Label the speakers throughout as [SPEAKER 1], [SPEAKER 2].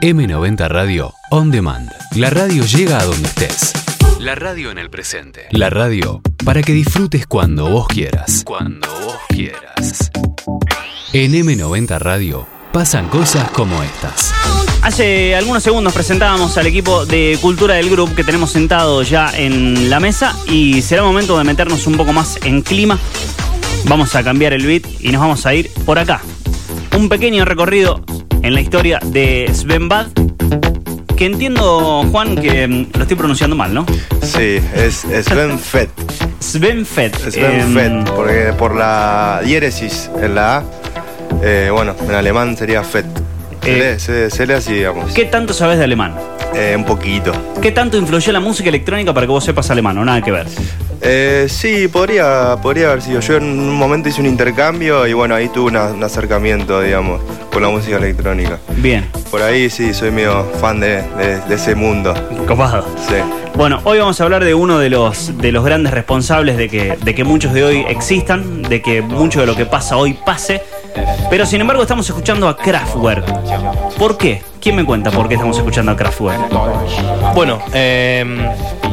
[SPEAKER 1] M90 Radio On Demand. La radio llega a donde estés. La radio en el presente. La radio para que disfrutes cuando vos quieras. Cuando vos quieras. En M90 Radio pasan cosas como estas.
[SPEAKER 2] Hace algunos segundos presentábamos al equipo de cultura del grupo que tenemos sentado ya en la mesa y será momento de meternos un poco más en clima. Vamos a cambiar el beat y nos vamos a ir por acá. Un pequeño recorrido en la historia de Sven Bad, que entiendo, Juan, que mm, lo estoy pronunciando mal, ¿no?
[SPEAKER 3] Sí, es Sven Fett.
[SPEAKER 2] Sven Fett.
[SPEAKER 3] Sven
[SPEAKER 2] Em,
[SPEAKER 3] Fett, porque por la diéresis en la A, eh, bueno, en alemán sería Fett. Se,
[SPEAKER 2] Eh,
[SPEAKER 3] lee, se- se lee así, digamos.
[SPEAKER 2] ¿Qué tanto sabes de alemán?
[SPEAKER 3] Eh, un poquito.
[SPEAKER 2] ¿Qué tanto influyó la música electrónica para que vos sepas alemán o nada que ver?
[SPEAKER 3] Eh, sí, podría, podría haber sido. Yo en un momento hice un intercambio y bueno, ahí tuve una- un acercamiento, digamos, con la música electrónica.
[SPEAKER 2] Bien,
[SPEAKER 3] Por ahí sí, soy medio fan de, de- de ese mundo.
[SPEAKER 2] copado.
[SPEAKER 3] Sí.
[SPEAKER 2] Bueno, hoy vamos a hablar de uno de los, de los grandes responsables de que, de que muchos de hoy existan, de que mucho de lo que pasa hoy pase. Pero sin embargo estamos escuchando a Kraftwerk. ¿Por qué? ¿Quién me cuenta por qué estamos escuchando a Kraftwerk?
[SPEAKER 4] Bueno, eh,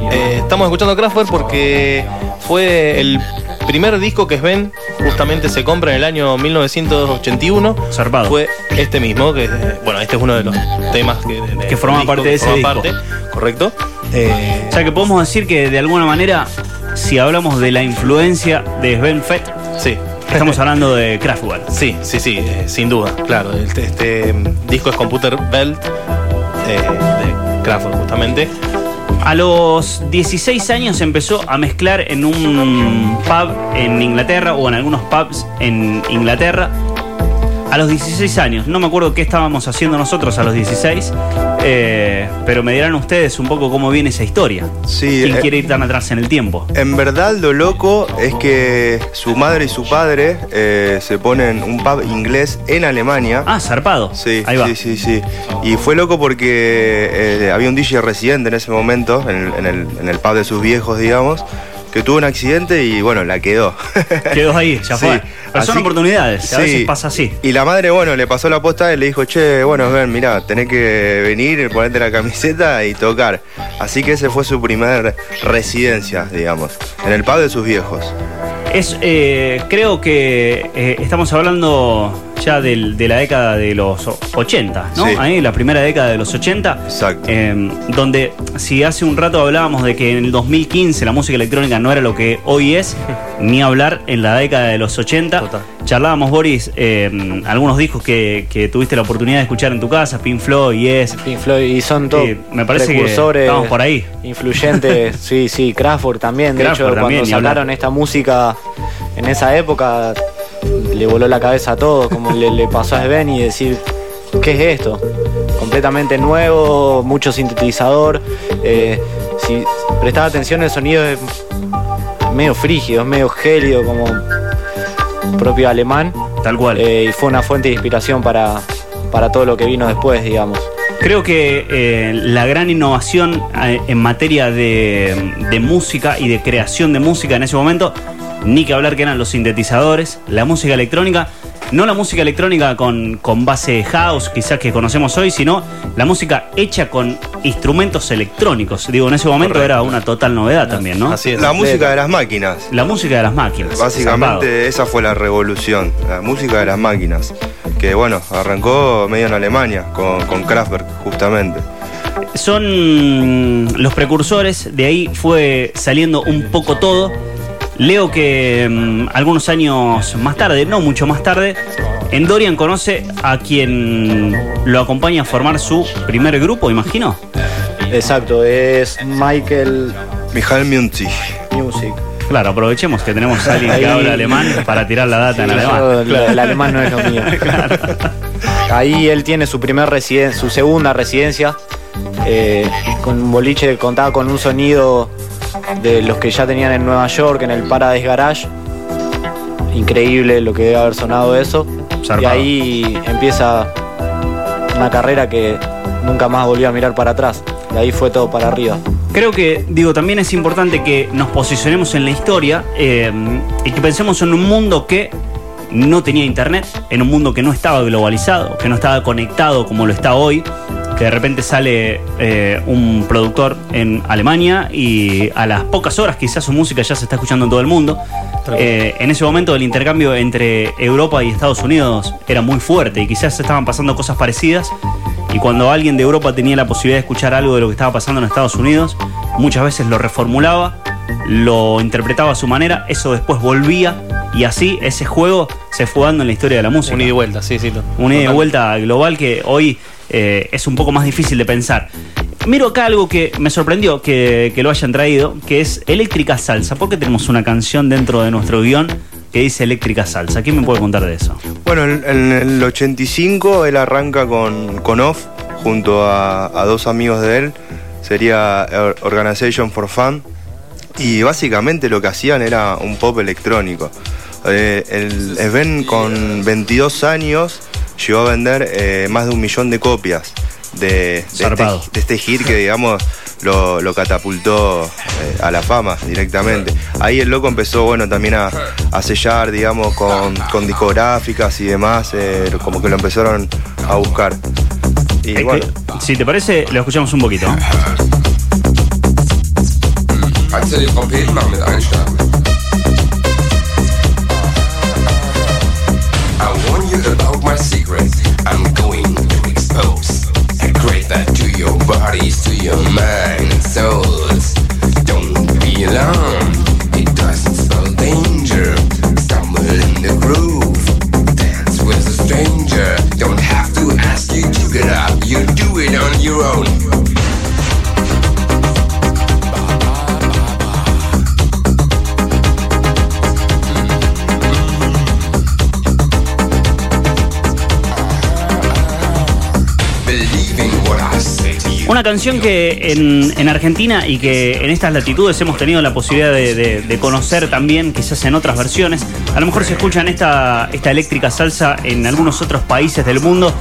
[SPEAKER 4] eh, estamos escuchando Kraftwerk porque fue el primer disco que Sven justamente se compra en el año 1981.
[SPEAKER 2] Zarpado.
[SPEAKER 4] Fue este mismo, que bueno, este es uno de los temas que, de-
[SPEAKER 2] Que forma parte de ese disco.
[SPEAKER 4] parte, correcto. Eh,
[SPEAKER 2] O sea que podemos decir que de alguna manera, si hablamos de la influencia de Sven Fett,
[SPEAKER 4] sí.
[SPEAKER 2] Estamos hablando de Kraftwerk.
[SPEAKER 4] Sí, sí, sí, eh, sin duda, claro. Este, este, mm, disco es Computer Belt eh, de Kraftwerk, justamente.
[SPEAKER 2] A los 16 años empezó a mezclar en un pub en Inglaterra o en algunos pubs en Inglaterra. A los 16 años, no me acuerdo qué estábamos haciendo nosotros a los 16, eh, pero me dirán ustedes un poco cómo viene esa historia.
[SPEAKER 3] Sí,
[SPEAKER 2] ¿Quién
[SPEAKER 3] eh,
[SPEAKER 2] quiere ir tan atrás en el tiempo?
[SPEAKER 3] En verdad lo loco es que su madre y su padre eh, se ponen un pub inglés en Alemania.
[SPEAKER 2] Ah, zarpado.
[SPEAKER 3] Sí,
[SPEAKER 2] Ahí va.
[SPEAKER 3] sí, sí, sí. Y fue loco porque había un DJ residente en ese momento, en el- en el pub de sus viejos, digamos, que tuvo un accidente y bueno, la quedó.
[SPEAKER 2] Quedó ahí, ya
[SPEAKER 3] Sí,
[SPEAKER 2] fue. Pero son
[SPEAKER 3] así-
[SPEAKER 2] oportunidades, a
[SPEAKER 3] sí.
[SPEAKER 2] veces pasa así.
[SPEAKER 3] Y la madre, bueno, le pasó la posta y le dijo, che, bueno, ven, mirá, tenés que venir, ponerte la camiseta y tocar. Así que ese fue su primer residencia, digamos, en el pub de sus viejos.
[SPEAKER 2] Es, eh, creo que eh, estamos hablando ya del- de la década de los 80, ¿no?
[SPEAKER 3] Sí.
[SPEAKER 2] Ahí, la primera década de los 80.
[SPEAKER 3] Exacto.
[SPEAKER 2] eh, donde si hace un rato hablábamos de que en el 2015 la música electrónica no era lo que hoy es, ni hablar en la década de los 80.
[SPEAKER 4] Total.
[SPEAKER 2] Charlábamos, Boris, eh, algunos discos que, que tuviste la oportunidad de escuchar en tu casa, Pink Floyd, Yes.
[SPEAKER 5] Pink Floyd, y son todos
[SPEAKER 2] Sí, me parece que estamos por ahí.
[SPEAKER 5] influyentes, sí, sí, Kraftwerk también, de
[SPEAKER 2] Kraftwerk
[SPEAKER 5] hecho
[SPEAKER 2] también,
[SPEAKER 5] cuando
[SPEAKER 2] ni hablar.
[SPEAKER 5] sacaron esta música en esa época le voló la cabeza a todos, como le, le pasó a Sven y decir, ¿qué es esto? Completamente nuevo, mucho sintetizador, eh, si prestaba atención el sonido es medio frígido, es medio gélido como propio alemán
[SPEAKER 2] Tal cual.
[SPEAKER 5] eh, y fue una fuente de inspiración para, para todo lo que vino después, digamos.
[SPEAKER 2] Creo que eh, la gran innovación en materia de, de música y de creación de música en ese momento, ni que hablar que eran los sintetizadores, la música electrónica, no la música electrónica con, con base house quizás que conocemos hoy, sino la música hecha con instrumentos electrónicos. Digo, en ese momento
[SPEAKER 4] Correcto.
[SPEAKER 2] era una total novedad también, ¿no?
[SPEAKER 4] Así es.
[SPEAKER 3] La música de las máquinas.
[SPEAKER 2] La música de las máquinas.
[SPEAKER 3] Básicamente esa fue la revolución, la música de las máquinas. Que bueno, arrancó medio en Alemania, con, con Kraftwerk, justamente.
[SPEAKER 2] son los precursores, de ahí fue saliendo un poco todo. Leo que mm, algunos años más tarde, no mucho más tarde, en Dorian conoce a quien lo acompaña a formar su primer grupo, imagino.
[SPEAKER 5] Exacto, es Michael
[SPEAKER 3] Michael Munzig.
[SPEAKER 5] Music.
[SPEAKER 2] Claro, aprovechemos que tenemos a alguien que
[SPEAKER 5] Ahí-
[SPEAKER 2] habla alemán para tirar la data en alemán.
[SPEAKER 5] yo, el alemán no es lo mío. Ahí él tiene su primer residencia, su segunda residencia, eh, con un boliche que contaba con un sonido de los que ya tenían en Nueva York, en el Paradise Garage. Increíble lo que debe haber sonado eso. Y ahí empieza una carrera que nunca más volvió a mirar para atrás. De ahí fue todo para arriba.
[SPEAKER 2] Creo que, digo, también es importante que nos posicionemos en la historia eh, y que pensemos en un mundo que no tenía internet, en un mundo que no estaba globalizado, que no estaba conectado como lo está hoy. Que de repente sale eh, un productor en Alemania y a las pocas horas quizás su música ya se está escuchando en todo el mundo. Eh, en ese momento el intercambio entre Europa y Estados Unidos era muy fuerte y quizás estaban pasando cosas parecidas y cuando alguien de Europa tenía la posibilidad de escuchar algo de lo que estaba pasando en Estados Unidos, muchas veces lo reformulaba, lo interpretaba a su manera, eso después volvía y así ese juego se fue dando en la historia de la música.
[SPEAKER 4] Un ida y vuelta, sí, sí.
[SPEAKER 2] Un ida y vuelta global que hoy eh, es un poco más difícil de pensar. Miro acá algo que me sorprendió que, lo hayan traído, que es Eléctrica Salsa. ¿Por qué tenemos una canción dentro de nuestro guion que dice Eléctrica Salsa? ¿Quién me puede contar de eso?
[SPEAKER 3] Bueno, en, el 85 él arranca con, con Off junto a, dos amigos de él, sería Or- Organization for Fun, y básicamente lo que hacían era un pop electrónico. Eh, el Sven con 22 años llegó a vender eh, más de un millón de copias de, de, este, de este hit que digamos lo, lo catapultó eh, a la fama directamente. Ahí el loco empezó bueno también a, a sellar digamos con, con discográficas y demás, eh, como que lo empezaron a buscar. Y bueno,
[SPEAKER 2] que- si te parece, lo escuchamos un poquito.
[SPEAKER 6] Your mind and souls. Don't be alarmed. It doesn't danger. Stumble in the groove. Dance with a stranger. Don't have to ask you to get up. You do it on your own.
[SPEAKER 2] Una canción que en, en Argentina y que en estas latitudes hemos tenido la posibilidad de, de- conocer también, quizás en otras versiones. A lo mejor se escuchan esta, esta eléctrica salsa en algunos otros países del mundo.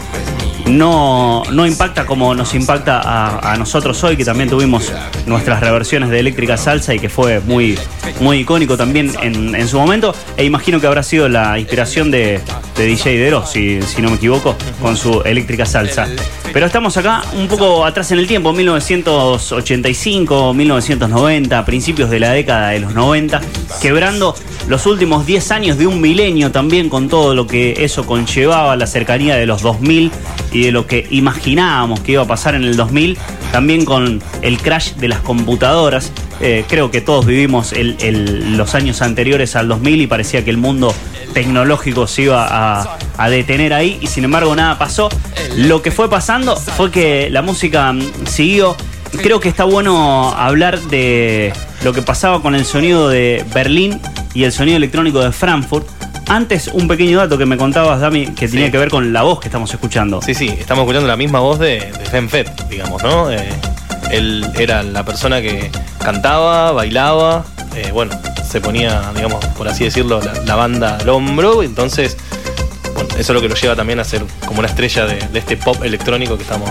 [SPEAKER 2] No, no impacta como nos impacta a, a nosotros hoy, que también tuvimos nuestras reversiones de eléctrica salsa y que fue muy, muy icónico también en, en su momento. E imagino que habrá sido la inspiración de, de DJ Dero, si, si no me equivoco, con su eléctrica salsa. Pero estamos acá un poco atrás en el tiempo, 1985, 1990, principios de la década de los 90, quebrando los últimos 10 años de un milenio también con todo lo que eso conllevaba, la cercanía de los 2000 y de lo que imaginábamos que iba a pasar en el 2000, también con el crash de las computadoras. Eh, creo que todos vivimos los años anteriores al 2000 y parecía que el mundo tecnológico se iba a, a detener ahí y sin embargo nada pasó. Lo que fue pasando fue que la música mm, siguió. Creo que está bueno hablar de lo que pasaba con el sonido de Berlín y el sonido electrónico de Frankfurt. Antes, un pequeño dato que me contabas, Dami, que tenía
[SPEAKER 4] Sí.
[SPEAKER 2] que ver con la voz que estamos escuchando.
[SPEAKER 4] Sí, sí, estamos escuchando la misma voz de, de Fett, digamos, ¿no? Eh, él era la persona que cantaba, bailaba, eh, bueno, se ponía, digamos, por así decirlo, la, la banda al hombro, entonces, bueno, eso es lo que lo lleva también a ser como una estrella de, de este pop electrónico que estamos...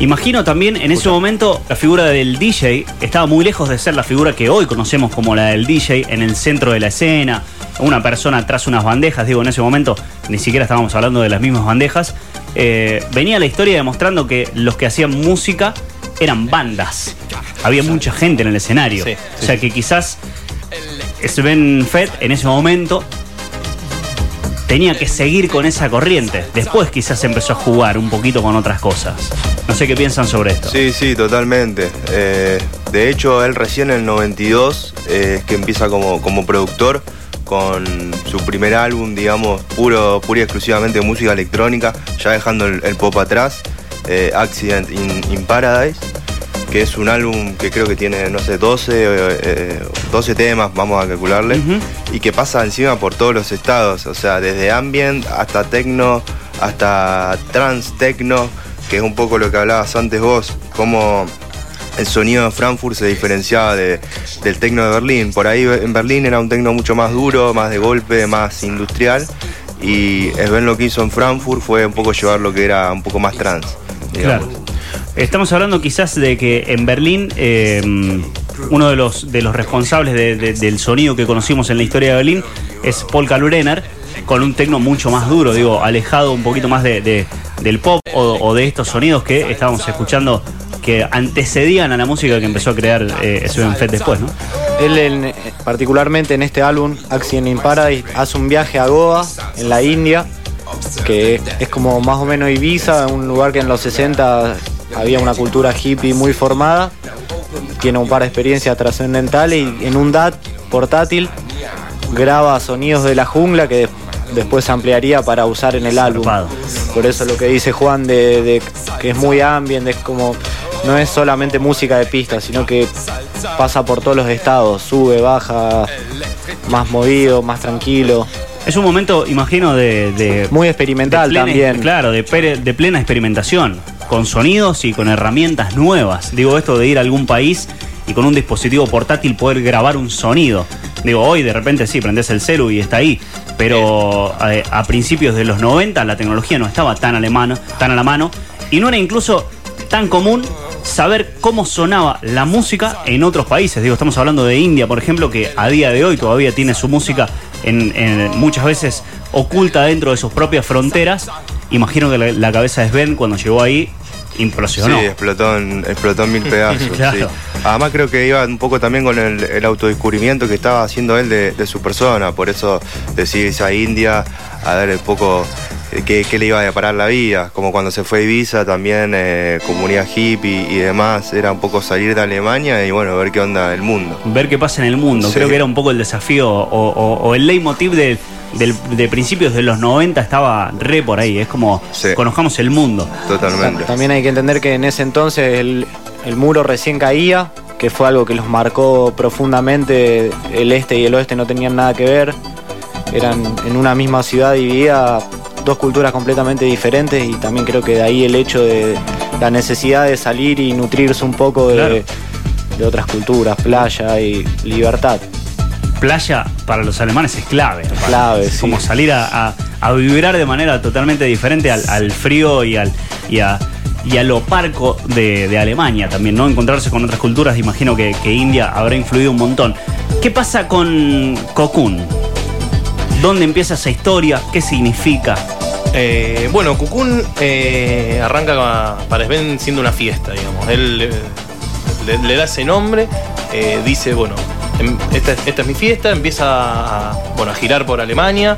[SPEAKER 2] Imagino también en ese momento la figura del DJ estaba muy lejos de ser la figura que hoy conocemos como la del DJ en el centro de la escena, una persona tras unas bandejas, digo, en ese momento ni siquiera estábamos hablando de las mismas bandejas. Eh, venía la historia demostrando que los que hacían música eran bandas. Había mucha gente en el escenario.
[SPEAKER 4] Sí,
[SPEAKER 2] o sea que quizás Sven Fett en ese momento tenía que seguir con esa corriente. Después quizás empezó a jugar un poquito con otras cosas. No sé qué piensan sobre esto.
[SPEAKER 3] Sí, sí, totalmente. Eh, de hecho, él recién en el 92 eh, es que empieza como, como productor con su primer álbum, digamos, puro, pura y exclusivamente música electrónica, ya dejando el, el pop atrás, eh, Accident in, in Paradise, que es un álbum que creo que tiene, no sé, 12, eh, 12 temas, vamos a calcularle, y que pasa encima por todos los estados, o sea, desde ambient hasta techno, hasta trans techno, que es un poco lo que hablabas antes vos, cómo el sonido de Frankfurt se diferenciaba de- del techno de Berlín. Por ahí en Berlín era un techno mucho más duro, más de golpe, más industrial, y Sven lo que hizo en Frankfurt fue un poco llevar lo que era un poco más trans. Digamos.
[SPEAKER 2] Claro. Estamos hablando quizás de que en Berlín eh, uno de los, de los responsables de- de- del sonido que conocimos en la historia de Berlín es Paul Kalkbrenner, con un tecno mucho más duro, digo, alejado un poquito más de, de- del pop o, o de estos sonidos que estábamos escuchando que antecedían a la música que empezó a crear eh, Sven Fett después, ¿no?
[SPEAKER 5] Él en- particularmente en este álbum, Action in Paradise, hace un viaje a Goa, en la India, que es como más o menos Ibiza, un lugar que en los 60 había una cultura hippie muy formada. Tiene un par de experiencias trascendentales y en un DAT portátil graba sonidos de la jungla que después se ampliaría para usar en el álbum. Por eso lo que dice Juan de, de que es muy ambient, es como no es solamente música de pista, sino que pasa por todos los estados, sube, baja, más movido, más tranquilo,
[SPEAKER 2] Es un momento, imagino, de, de-
[SPEAKER 5] muy experimental
[SPEAKER 2] de plena-
[SPEAKER 5] también.
[SPEAKER 2] Claro, de, plena experimentación, con sonidos y con herramientas nuevas. Digo, esto de ir a algún país y con un dispositivo portátil poder grabar un sonido. Digo, hoy de repente sí, prendes el celu y está ahí. Pero eh, a, principios de los 90 la tecnología no estaba tan tan a la mano y no era incluso tan común saber cómo sonaba la música en otros países. Digo, estamos hablando de India, por ejemplo, que a día de hoy todavía tiene su música en, en- muchas veces oculta dentro de sus propias fronteras. Imagino que la, la cabeza de Sven cuando llegó ahí implosionó.
[SPEAKER 3] Sí, explotó en, explotó en mil pedazos.
[SPEAKER 2] Claro.
[SPEAKER 3] sí. Además creo que iba un poco también con el, el autodescubrimiento que estaba haciendo él de, de su persona. Por eso decidirse a India a ver un poco qué, qué le iba a deparar la vida. Como cuando se fue a Ibiza también, eh, comunidad hippie y demás. Era un poco salir de Alemania y bueno, ver qué onda el mundo.
[SPEAKER 2] ver qué pasa en el mundo.
[SPEAKER 3] Sí.
[SPEAKER 2] Creo que era un poco el desafío o, o- o el leitmotiv de, del- de principios de los 90 estaba re por ahí. Es como
[SPEAKER 3] Sí.
[SPEAKER 2] conozcamos el mundo.
[SPEAKER 3] Totalmente.
[SPEAKER 5] También hay que entender que en ese entonces el, el muro recién caía, que fue algo que los marcó profundamente. El este y el oeste no tenían nada que ver. Eran en una misma ciudad dividida dos culturas completamente diferentes y también creo que de ahí el hecho de la necesidad de salir y nutrirse un poco de,
[SPEAKER 2] Claro.
[SPEAKER 5] de otras culturas, playa y libertad.
[SPEAKER 2] Playa para los alemanes es clave. aparte.
[SPEAKER 5] Clave, sí.
[SPEAKER 2] Como salir a, a- a vibrar de manera totalmente diferente al, al frío y al y a, y a lo parco de, de Alemania también, ¿no? Encontrarse con otras culturas, imagino que, que India habrá influido un montón. ¿Qué pasa con Cocoon? ¿Dónde empieza esa historia? ¿Qué significa?
[SPEAKER 4] Eh, bueno, Cocoon eh, arranca pa- para Sven siendo una fiesta, digamos. Él eh, le, le da ese nombre, eh, dice, bueno, em- esta, es- esta es mi fiesta, empieza a, bueno, a girar por Alemania,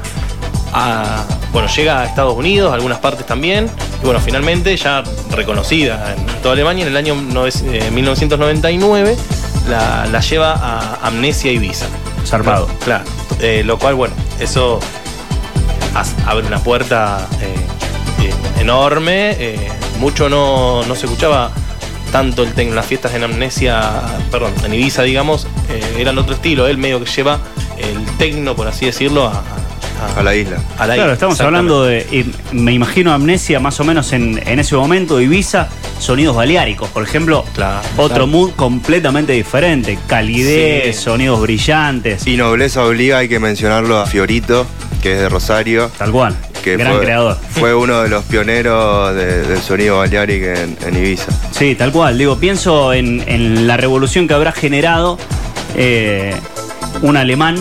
[SPEAKER 4] a- bueno, llega a Estados Unidos, a algunas partes también, y bueno, finalmente ya reconocida en toda Alemania, en el año nove- eh, 1999 la, la lleva a Amnesia Ibiza.
[SPEAKER 2] Zarpado.
[SPEAKER 4] Claro, eh, lo cual, bueno, eso abre una puerta eh, enorme. eh, mucho no, no se escuchaba tanto el tecno. Las fiestas en Amnesia, perdón, en Ibiza, digamos, eh, eran otro estilo. Él medio que lleva el tecno, por así decirlo, a,
[SPEAKER 3] A la isla.
[SPEAKER 4] a la
[SPEAKER 2] Claro,
[SPEAKER 4] isla.
[SPEAKER 2] estamos hablando de, me imagino Amnesia más o menos en, en ese momento, Ibiza, sonidos baleáricos, por ejemplo,
[SPEAKER 4] Claro,
[SPEAKER 2] otro
[SPEAKER 5] claro.
[SPEAKER 2] mood completamente diferente, calidez,
[SPEAKER 4] Sí.
[SPEAKER 2] sonidos brillantes,
[SPEAKER 3] Y nobleza obliga, hay que mencionarlo a Fiorito, que es de Rosario.
[SPEAKER 2] tal cual,
[SPEAKER 3] que
[SPEAKER 2] gran
[SPEAKER 3] fue,
[SPEAKER 2] creador.
[SPEAKER 3] Fue uno de los pioneros de- del sonido Balearic en, en Ibiza.
[SPEAKER 2] Sí, tal cual, digo, pienso en, en la revolución que habrá generado eh, un alemán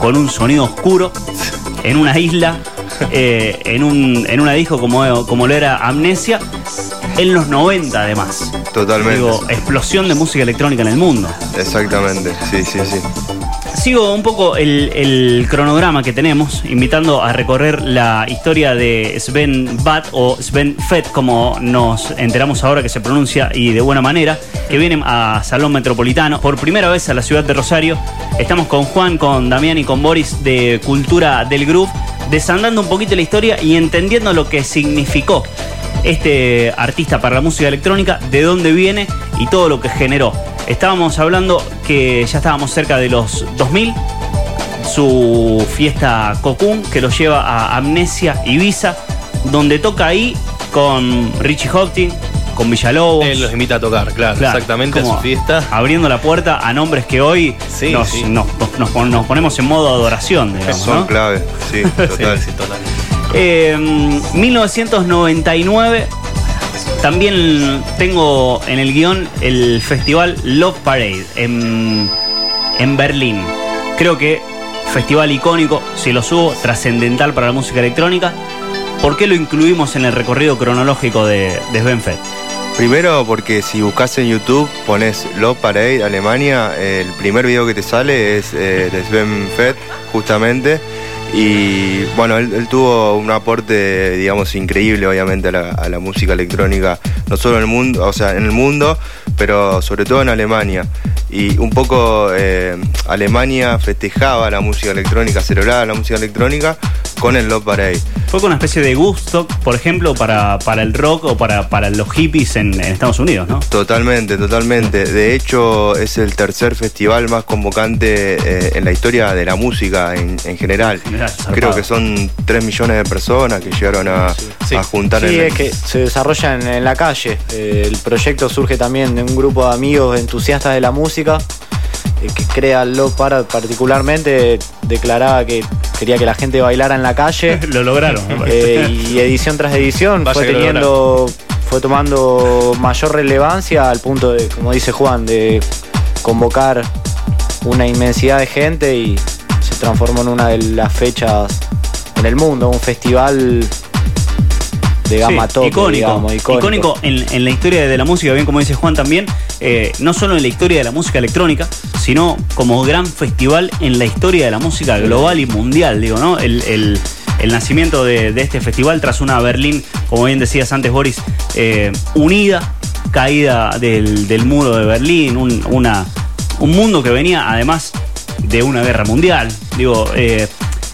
[SPEAKER 2] con un sonido oscuro en una isla, eh, en, un, en una disco como, como lo era Amnesia, en los 90 además.
[SPEAKER 3] Totalmente.
[SPEAKER 2] Digo, explosión de música electrónica en el mundo.
[SPEAKER 3] Exactamente, sí, sí, sí.
[SPEAKER 2] Sigo un poco el, el cronograma que tenemos, invitando a recorrer la historia de Sven Bat o Sven Fett, como nos enteramos ahora que se pronuncia y de buena manera, que viene a Salón Metropolitano por primera vez a la ciudad de Rosario. Estamos con Juan, con Damián y con Boris de Cultura del Groove, desandando un poquito la historia y entendiendo lo que significó este artista para la música electrónica, de dónde viene y todo lo que generó. Estábamos hablando que ya estábamos cerca de los 2000, su fiesta Cocoon que lo lleva a Amnesia Ibiza, donde toca ahí con Richie Houghton, con Villalobos.
[SPEAKER 4] Él los invita a tocar, claro,
[SPEAKER 2] Claro,
[SPEAKER 4] exactamente, a
[SPEAKER 2] como
[SPEAKER 4] su fiesta.
[SPEAKER 2] Abriendo la puerta a nombres que hoy
[SPEAKER 4] Sí,
[SPEAKER 2] nos,
[SPEAKER 4] sí.
[SPEAKER 2] nos- nos- nos- nos ponemos en modo adoración, digamos.
[SPEAKER 3] Son
[SPEAKER 2] ¿no?
[SPEAKER 3] clave, sí, total.
[SPEAKER 4] Sí, sí, total.
[SPEAKER 2] Eh, 1999 también tengo en el guion el festival Love Parade en, en Berlín. Creo que festival icónico, si lo subo, trascendental para la música electrónica. ¿por qué lo incluimos en el recorrido cronológico de, de Sven Fett?
[SPEAKER 3] Primero porque si buscas en YouTube, pones Love Parade Alemania, el primer video que te sale es eh, de Sven Fett, justamente. Y bueno, él, tuvo un aporte, digamos, increíble, obviamente, la, a la música electrónica, no solo en el mundo, o sea, en el mundo, pero sobre todo en Alemania. Y un poco eh, Alemania festejaba la música electrónica, celebraba la música electrónica con el Love Parade.
[SPEAKER 2] Fue con una especie de gusto, por ejemplo, para, para el rock o para, para los hippies en, en Estados Unidos, ¿no?
[SPEAKER 3] Totalmente, totalmente. De hecho, es el tercer festival más convocante eh, en la historia de la música en, en general.
[SPEAKER 2] general.
[SPEAKER 3] Creo que son 3 millones de personas que llegaron a,
[SPEAKER 4] Sí.
[SPEAKER 3] a juntar
[SPEAKER 5] Sí,
[SPEAKER 3] en
[SPEAKER 5] es que se desarrolla en, en la calle. Eh, el proyecto surge también de un grupo de amigos entusiastas de la música eh, que crea Love Parade particularmente. Declaraba que quería que la gente bailara en la calle.
[SPEAKER 2] Lo lograron.
[SPEAKER 5] Eh, y edición tras edición
[SPEAKER 4] Vaya
[SPEAKER 5] fue teniendo fue tomando mayor relevancia al punto de como dice Juan de convocar una inmensidad de gente y se transformó en una de las fechas en el mundo un festival de gama
[SPEAKER 2] Sí, icónico,
[SPEAKER 5] digamos,
[SPEAKER 2] icónico. en, en la historia de la música, bien como dice Juan también, eh, no solo en la historia de la música electrónica, sino como gran festival en la historia de la música global y mundial, digo, ¿no? El, el- el nacimiento de, de este festival tras una Berlín, como bien decías antes, Boris, eh, unida, caída del, del muro de Berlín, un, una, un mundo que venía además de una guerra mundial, digo, eh,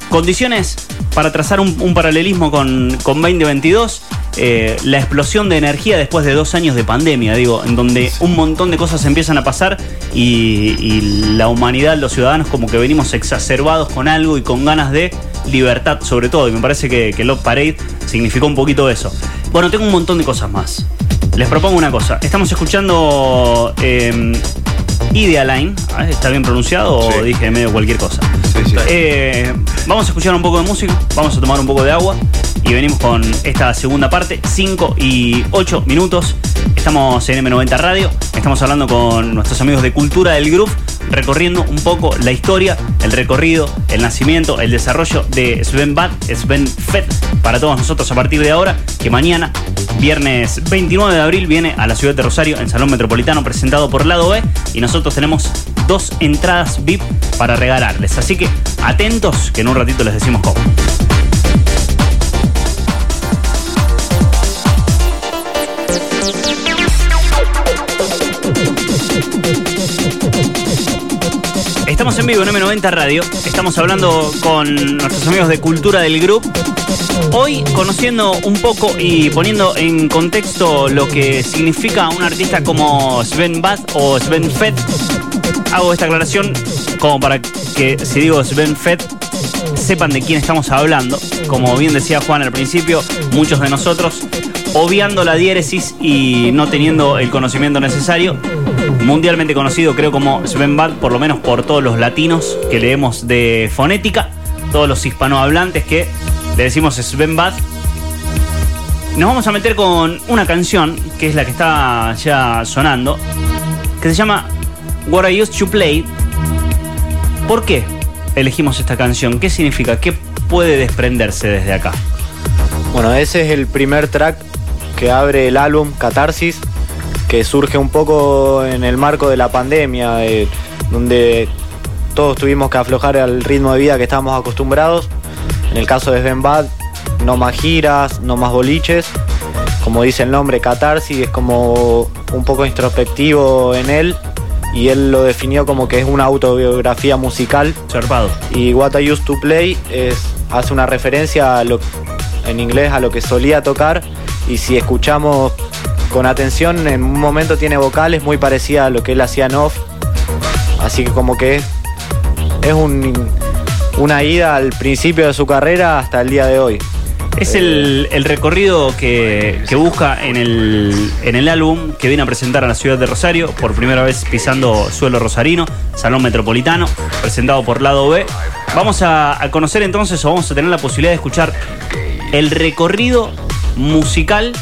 [SPEAKER 2] condiciones para trazar un, un paralelismo con, con 2022. eh, la explosión de energía después de dos años de pandemia, digo, en donde un montón de cosas empiezan a pasar y, y la humanidad, los ciudadanos, como que venimos exacerbados con algo y con ganas de libertad, sobre todo. Y me parece que, que Love Parade significó un poquito eso. Bueno, tengo un montón de cosas más. Les propongo una cosa. Estamos escuchando eh, Idealine. ¿Está bien pronunciado o
[SPEAKER 3] Sí.
[SPEAKER 2] dije medio cualquier cosa?
[SPEAKER 3] Sí, sí.
[SPEAKER 2] Eh, vamos a escuchar un poco de música, vamos a tomar un poco de agua y venimos con esta segunda parte, 5 y 8 minutos. Estamos en M90 Radio, estamos hablando con nuestros amigos de Cultura del Groove, recorriendo un poco la historia, el recorrido, el nacimiento, el desarrollo de Sven Bad, Sven Fett, para todos nosotros a partir de ahora, que mañana, viernes 29 de abril, viene a la ciudad de Rosario, en Salón Metropolitano, presentado por Lado B, y nosotros tenemos dos entradas VIP para regalarles. Así que atentos, que en un ratito les decimos cómo. Estamos en vivo en M90 Radio. Estamos hablando con nuestros amigos de Cultura del Grupo. Hoy conociendo un poco y poniendo en contexto lo que significa un artista como Sven Bad o Sven Fett. Hago esta aclaración como para que si digo Sven Fett sepan de quién estamos hablando. Como bien decía Juan al principio, muchos de nosotros obviando la diéresis y no teniendo el conocimiento necesario. Mundialmente conocido creo como Sven Bad, por lo menos por todos los latinos que leemos de fonética, todos los hispanohablantes que le decimos Sven Bad. Nos vamos a meter con una canción que es la que está ya sonando, que se llama What I Used to Play. ¿Por qué elegimos esta canción? ¿Qué significa? ¿Qué puede desprenderse desde acá?
[SPEAKER 5] Bueno, ese es el primer track que abre el álbum Catarsis, que surge un poco en el marco de la pandemia, eh, donde todos tuvimos que aflojar al ritmo de vida que estábamos acostumbrados. En el caso de Sven Bad, no más giras, no más boliches. Como dice el nombre, Catarsis es como un poco introspectivo en él y él lo definió como que es una autobiografía musical
[SPEAKER 2] Zarpado.
[SPEAKER 5] y What I Used to Play es, hace una referencia a lo, en inglés a lo que solía tocar y si escuchamos con atención en un momento tiene vocales muy parecidas a lo que él hacía en off así que como que es, es un- una ida al principio de su carrera hasta el día de hoy
[SPEAKER 2] Es el, recorrido que, busca en el, en el álbum que viene a presentar a la ciudad de Rosario, por primera vez pisando suelo rosarino, Salón Metropolitano, presentado por Lado B. Vamos a, a conocer entonces, o vamos a tener la posibilidad de escuchar el recorrido musical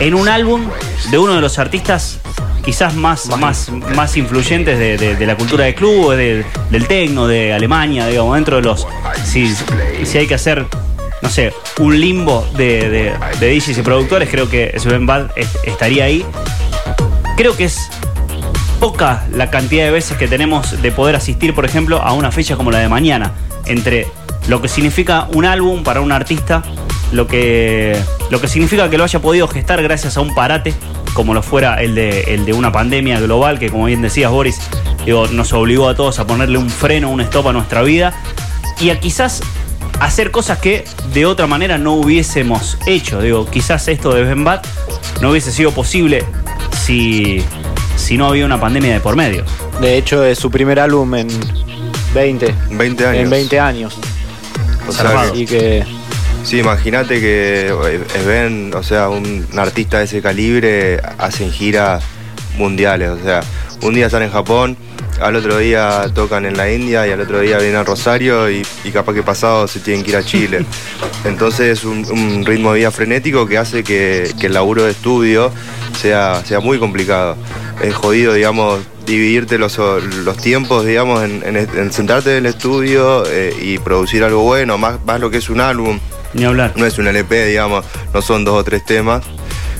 [SPEAKER 2] en un álbum de uno de los artistas quizás más, más, más influyentes de, de- la cultura de club, de- del tecno, de Alemania, digamos, dentro de los... Si, hay que hacer no sé, un limbo de, de, DJs y productores, creo que Sven Bad es- estaría ahí. Creo que es poca la cantidad de veces que tenemos de poder asistir, por ejemplo, a una fecha como la de mañana, entre lo que significa un álbum para un artista, lo que, lo que significa que lo haya podido gestar gracias a un parate, como lo fuera el de, el de una pandemia global, que como bien decías, Boris, digo, nos obligó a todos a ponerle un freno, un stop a nuestra vida, y a quizás hacer cosas que de otra manera no hubiésemos hecho. Digo, quizás esto de Ben Bat no hubiese sido posible si, si no había una pandemia de por medio.
[SPEAKER 5] De hecho, es su primer álbum en 20,
[SPEAKER 3] 20 años.
[SPEAKER 5] en 20 años.
[SPEAKER 3] O sea,
[SPEAKER 5] Así que
[SPEAKER 3] sí, imagínate que eh, Sven, o sea, un, un artista de ese calibre, hacen giras mundiales. O sea, un día están en Japón, al otro día tocan en la India y al otro día vienen a Rosario y, y capaz que pasado se tienen que ir a Chile. Entonces es un, un ritmo de vida frenético que hace que, que el laburo de estudio sea, sea muy complicado. Es jodido, digamos, dividirte los, los tiempos, digamos, en, en- en sentarte en el estudio eh, y producir algo bueno, más, más lo que es un álbum.
[SPEAKER 2] Ni hablar.
[SPEAKER 3] No es un LP, digamos, no son dos o tres temas.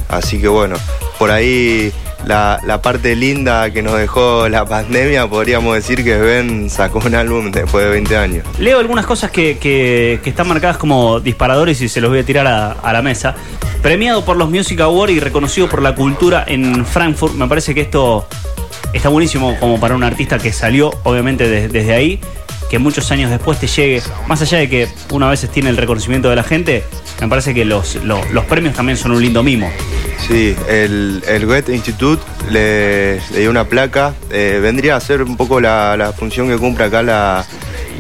[SPEAKER 3] Así que bueno, por ahí la, la parte linda que nos dejó la pandemia, podríamos decir que Ben sacó un álbum después de 20 años.
[SPEAKER 2] Leo algunas cosas que, que- que están marcadas como disparadores y se los voy a tirar a, a la mesa. Premiado por los Music Awards y reconocido por la cultura en Frankfurt. Me parece que esto está buenísimo como para un artista que salió, obviamente, de- desde ahí. Que muchos años después te llegue, más allá de que una vez tiene el reconocimiento de la gente, me parece que los, lo- los premios también son un lindo mimo.
[SPEAKER 3] Sí, el, el Goethe Institute le, le dio una placa. eh, vendría a ser un poco la, la función que cumple acá la,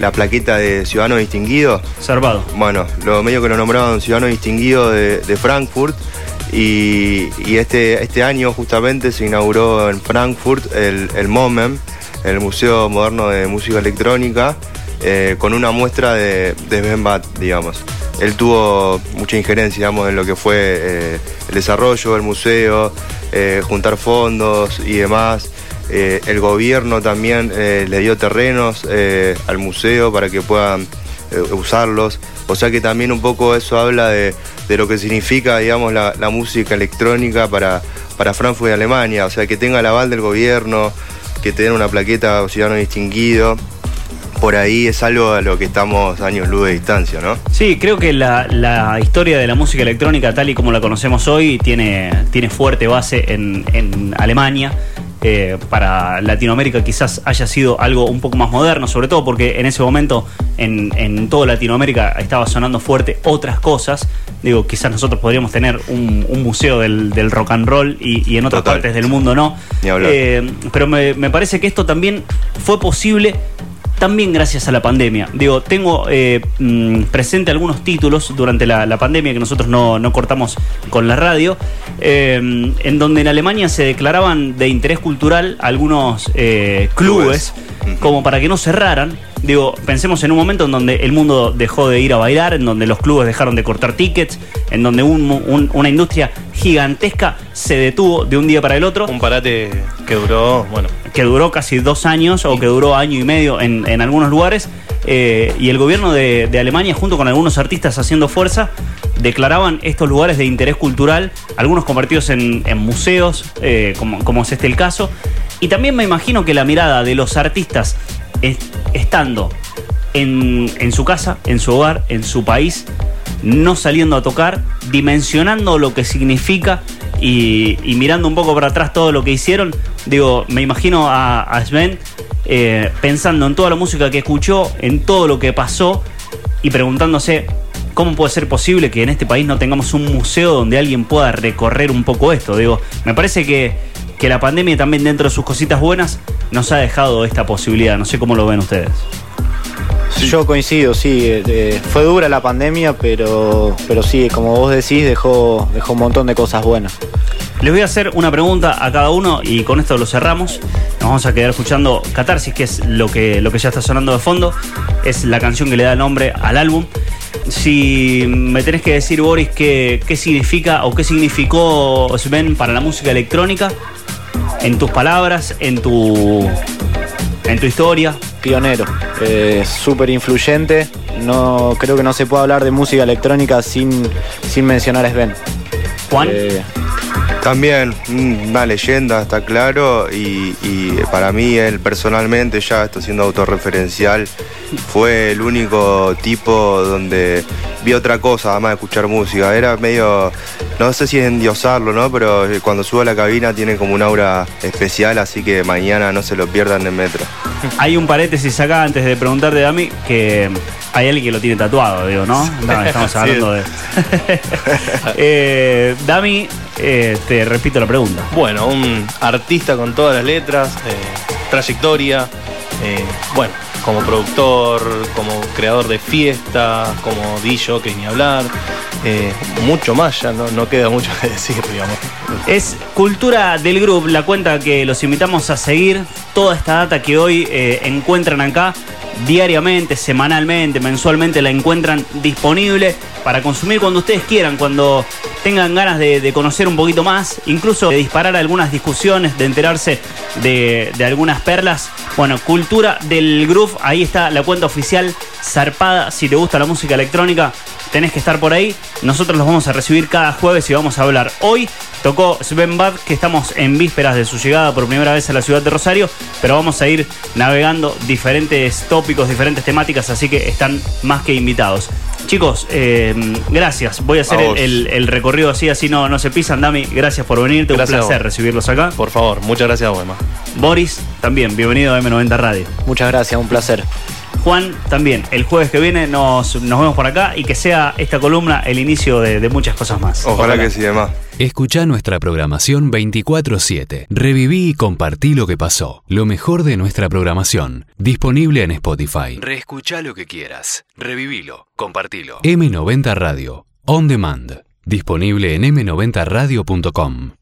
[SPEAKER 3] la plaqueta de Ciudadano Distinguido.
[SPEAKER 2] Salvado.
[SPEAKER 3] Bueno, lo medio que lo nombraban ciudadano distinguido de, de Frankfurt y, y este, este año justamente se inauguró en Frankfurt el, el MOMEM, el Museo Moderno de Música Electrónica, eh, con una muestra de, de Ben digamos. Él tuvo mucha injerencia, digamos, en lo que fue eh, el desarrollo del museo, eh, juntar fondos y demás. El gobierno también le dio terrenos al museo para que puedan usarlos. O sea que también un poco eso habla de, de lo que significa, digamos, la, la música electrónica para, para Frankfurt y Alemania. O sea, que tenga el aval del gobierno, que te den una plaqueta ciudadano distinguido. Por ahí es algo a lo que estamos años luz de distancia, ¿no?
[SPEAKER 2] Sí, creo que la, la historia de la música electrónica, tal y como la conocemos hoy, tiene, tiene fuerte base en, en Alemania. Eh, para Latinoamérica quizás haya sido algo un poco más moderno, sobre todo porque en ese momento en, en toda Latinoamérica estaba sonando fuerte otras cosas. Digo, quizás nosotros podríamos tener un, un museo del, del rock and roll y, y en otras
[SPEAKER 3] Total.
[SPEAKER 2] partes del mundo no.
[SPEAKER 3] Ni.
[SPEAKER 2] Eh, pero me, me parece que esto también fue posible también gracias a la pandemia. Digo, tengo eh, mm, presente algunos títulos durante la, la pandemia que nosotros no, no cortamos con la radio, eh, en donde en Alemania se declaraban de interés cultural algunos eh, clubes,
[SPEAKER 3] Clubes.
[SPEAKER 2] como para que no cerraran. Digo, pensemos en un momento en donde el mundo dejó de ir a bailar, en donde los clubes dejaron de cortar tickets, en donde un- un- una industria gigantesca se detuvo de un día para el otro
[SPEAKER 4] Un parate que duró, bueno,
[SPEAKER 2] que duró casi dos años o que duró año y medio en, en algunos lugares. eh, y el gobierno de, de Alemania, junto con algunos artistas haciendo fuerza, declaraban estos lugares de interés cultural, algunos convertidos en, en museos, eh, como, como es este el caso. Y también me imagino que la mirada de los artistas es- estando en, en su casa, en su hogar, en su país, no saliendo a tocar, dimensionando lo que significa y, mirando un poco para atrás todo lo que hicieron, digo, me imagino a, a Sven eh, pensando en toda la música que escuchó, en todo lo que pasó y preguntándose cómo puede ser posible que en este país no tengamos un museo donde alguien pueda recorrer un poco esto. Digo, me parece que, que la pandemia también dentro de sus cositas buenas nos ha dejado esta posibilidad. No sé cómo lo ven ustedes.
[SPEAKER 5] Yo coincido, sí. eh, eh, fue dura la pandemia, pero, pero sí, como vos decís, dejó, dejó un montón de cosas buenas.
[SPEAKER 2] Les voy a hacer una pregunta a cada uno y con esto lo cerramos. Nos vamos a quedar escuchando Catarsis, que es lo que, lo que ya está sonando de fondo. Es la canción que le da nombre al álbum. Si me tenés que decir, Boris, qué, qué significa o qué significó Sven para la música electrónica, en tus palabras, en tu, en tu historia.
[SPEAKER 5] Pionero, eh, súper influyente, No, creo que no se puede hablar de música electrónica sin, sin mencionar a Sven.
[SPEAKER 2] Juan.
[SPEAKER 5] Eh,
[SPEAKER 3] También mm, una leyenda, está claro, y, y para mí él personalmente, ya esto siendo autorreferencial, fue el único tipo donde vi otra cosa, además de escuchar música. Era medio, no sé si es endiosarlo, ¿no? Pero cuando sube a la cabina tiene como un aura especial, así que mañana no se lo pierdan en metro.
[SPEAKER 2] Hay un paréntesis acá antes de preguntarte, Dami, que hay alguien que lo tiene tatuado, digo, ¿no? No, estamos hablando de. Eh, Dami, eh, te repito la pregunta.
[SPEAKER 4] Bueno, un artista con todas las letras, eh, trayectoria, eh, bueno, como productor, como creador de fiestas, como DJ, que ni hablar, eh, mucho más, ya no, no queda mucho que decir, digamos.
[SPEAKER 2] Es Cultura del Group, la cuenta que los invitamos a seguir. Toda esta data que hoy eh, encuentran acá diariamente, semanalmente, mensualmente la encuentran disponible para consumir cuando ustedes quieran, cuando tengan ganas de, conocer un poquito más, incluso de disparar algunas discusiones, de enterarse de, de algunas perlas. Bueno, Cultura del Groove, ahí está la cuenta oficial zarpada. Si te gusta la música electrónica, tenés que estar por ahí. Nosotros los vamos a recibir cada jueves y vamos a hablar. Hoy tocó Sven Bad, que estamos en vísperas de su llegada por primera vez a la ciudad de Rosario, pero vamos a ir navegando diferentes tópicos, diferentes temáticas, así que están más que invitados. Chicos, eh, gracias. Voy a hacer
[SPEAKER 3] A
[SPEAKER 2] el,
[SPEAKER 3] vos.
[SPEAKER 2] el- el recorrido así, así no, no se pisan. Dami, gracias por venirte.
[SPEAKER 4] Gracias
[SPEAKER 2] Un placer recibirlos acá.
[SPEAKER 4] Por favor, muchas gracias a vos, Emma.
[SPEAKER 2] Boris, también, bienvenido a M90 Radio.
[SPEAKER 5] muchas gracias, un placer.
[SPEAKER 2] Juan, también, el jueves que viene nos, nos vemos por acá y que sea esta columna el inicio de, de muchas cosas más.
[SPEAKER 3] Ojalá, que sí, demás.
[SPEAKER 1] Escucha nuestra programación 24-7. Reviví y compartí lo que pasó. Lo mejor de nuestra programación. Disponible en Spotify. Reescucha lo que quieras. Revivilo. Compartilo. M90 Radio. On Demand. Disponible en m90radio.com.